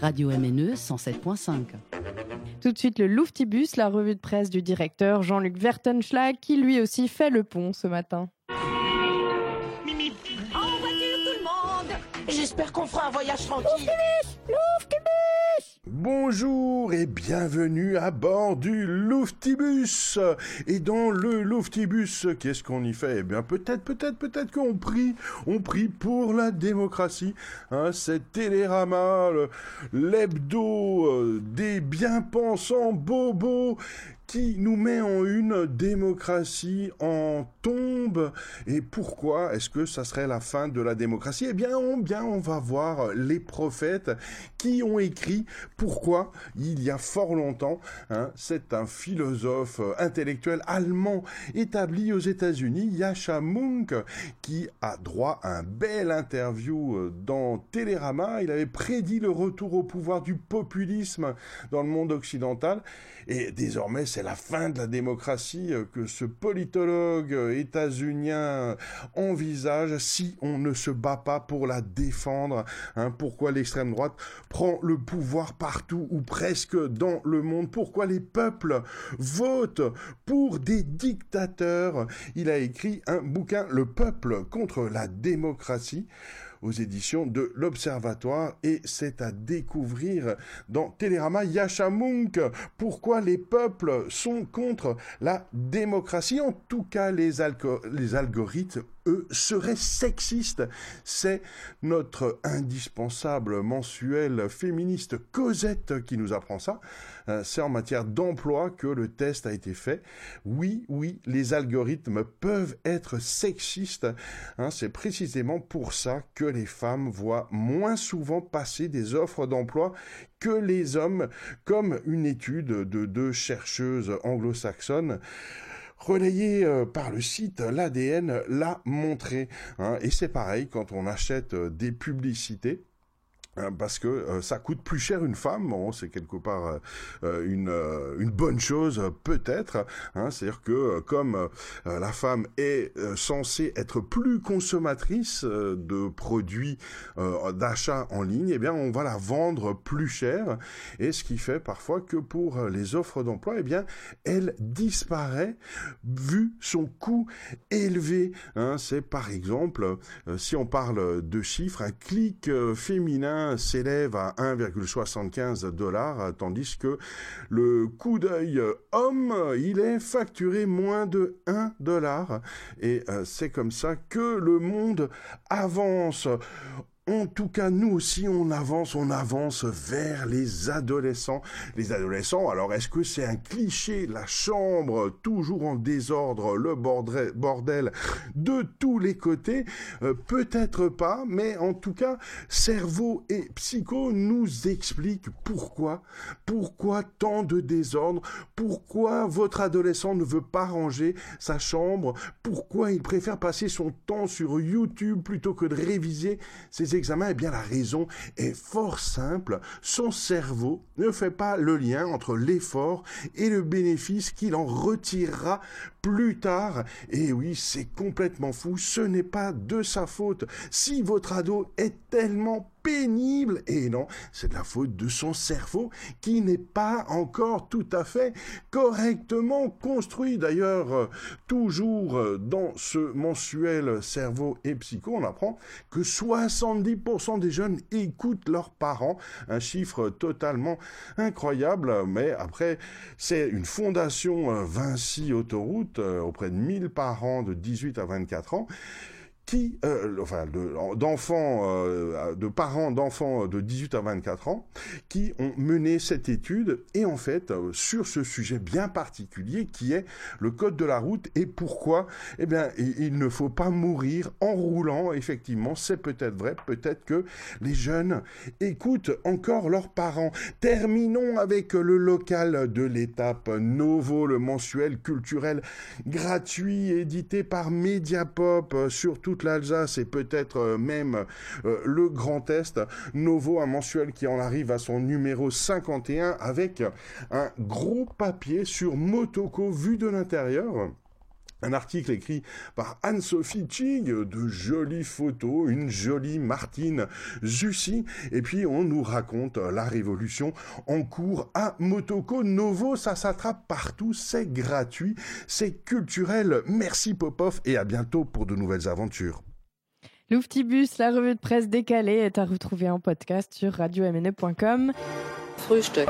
Radio MNE 107.5. Tout de suite, le Louftibus, la revue de presse du directeur Jean-Luc Vertenschlag, qui lui aussi fait le pont ce matin. Mimi En voiture, tout le monde J'espère qu'on fera un voyage tranquille. Bonjour et bienvenue à bord du Louftibus. Et dans le Louftibus, qu'est-ce qu'on y fait? Eh bien, peut-être, peut-être, peut-être qu'on prie, on prie pour la démocratie. Hein, c'est Télérama, l'hebdo euh, des bien-pensants bobos qui nous met en une démocratie en tombe. Et pourquoi est-ce que ça serait la fin de la démocratie? Eh bien, on, bien, on va voir les prophètes qui ont écrit pourquoi il y a fort longtemps. hein, c'est un philosophe euh, intellectuel allemand établi aux États-Unis, Yasha Munk, qui a droit à un bel interview euh, dans Télérama. Il avait prédit le retour au pouvoir du populisme dans le monde occidental. Et désormais, c'est la fin de la démocratie euh, que ce politologue états-unien envisage si on ne se bat pas pour la défendre. Hein, pourquoi l'extrême droite prend le pouvoir partout ou presque dans le monde. Pourquoi les peuples votent pour des dictateurs? Il a écrit un bouquin, Le peuple contre la démocratie aux éditions de l'Observatoire et c'est à découvrir dans Télérama. Yashamunk. Pourquoi les peuples sont contre la démocratie? En tout cas, les algorithmes, eux, seraient sexistes. C'est notre indispensable mensuel féministe Cosette qui nous apprend ça. Euh, C'est en matière d'emploi que le test a été fait. Oui, oui, les algorithmes peuvent être sexistes. Hein, c'est précisément pour ça que les femmes voient moins souvent passer des offres d'emploi que les hommes, comme une étude de deux chercheuses anglo-saxonnes relayée euh, par le site l'ADN l'a montré. hein. et c'est pareil quand on achète euh, des publicités. Hein, Parce que euh, ça coûte plus cher une femme, bon, c'est quelque part euh, euh, une, euh, une bonne chose euh, peut-être. Hein, C'est-à-dire que euh, comme euh, la femme est euh, censée être plus consommatrice euh, de produits euh, d'achat en ligne, eh bien on va la vendre plus cher. Et ce qui fait parfois que pour euh, les offres d'emploi, eh bien elle disparaît vu son coût élevé. Hein, C'est par exemple, euh, si on parle de chiffres, un clic euh, s'élève à 1,75 dollars, euh, tandis que le coup d'œil homme, il est facturé moins de 1 dollar. Et euh, c'est comme ça que le monde avance. En tout cas, nous aussi, on avance, on avance vers les adolescents. Les adolescents, alors est-ce que c'est un cliché, la chambre toujours en désordre, le bordel, de tous les côtés? Euh, Peut-être pas, mais en tout cas, cerveau et psycho nous expliquent pourquoi, pourquoi tant de désordre, pourquoi votre adolescent ne veut pas ranger sa chambre, pourquoi il préfère passer son temps sur YouTube plutôt que de réviser ses examens, eh bien la raison est fort simple. Son cerveau ne fait pas le lien entre l'effort et le bénéfice qu'il en retirera plus tard. Et oui, c'est complètement fou. Ce n'est pas de sa faute. Si votre ado est tellement pénible, et non, c'est la faute de son cerveau qui n'est pas encore tout à fait correctement construit. D'ailleurs, euh, toujours euh, dans ce mensuel cerveau et psycho, on apprend que 70% des jeunes écoutent leurs parents, un chiffre totalement incroyable, mais après, c'est une fondation euh, Vinci Autoroute auprès de 1000 parents de 18 à 24 ans qui, euh, enfin, de- d'enfants, euh, de parents d'enfants de 18 à 24 ans, qui ont mené cette étude et en fait euh, sur ce sujet bien particulier qui est le code de la route et pourquoi, eh bien, il, il ne faut pas mourir en roulant. Effectivement, c'est peut-être vrai, peut-être que les jeunes écoutent encore leurs parents. Terminons avec le local de l'étape Novo, le mensuel culturel gratuit édité par Mediapop euh, sur toute l'Alsace et peut-être euh, même euh, le Grand Est. Novo, un mensuel qui en arrive à son numéro 51 avec un gros papier sur Motoko vu de l'intérieur Un article écrit par Anne-Sophie Chig, de jolies photos, une jolie Martine Zussi, et puis on nous raconte la révolution en cours à Motoko Novo, ça s'attrape partout, c'est gratuit, c'est culturel. Merci Popov et à bientôt pour de nouvelles aventures. Louftibus, la revue de presse décalée, est à retrouver en podcast sur radiomne.com. Frühstück.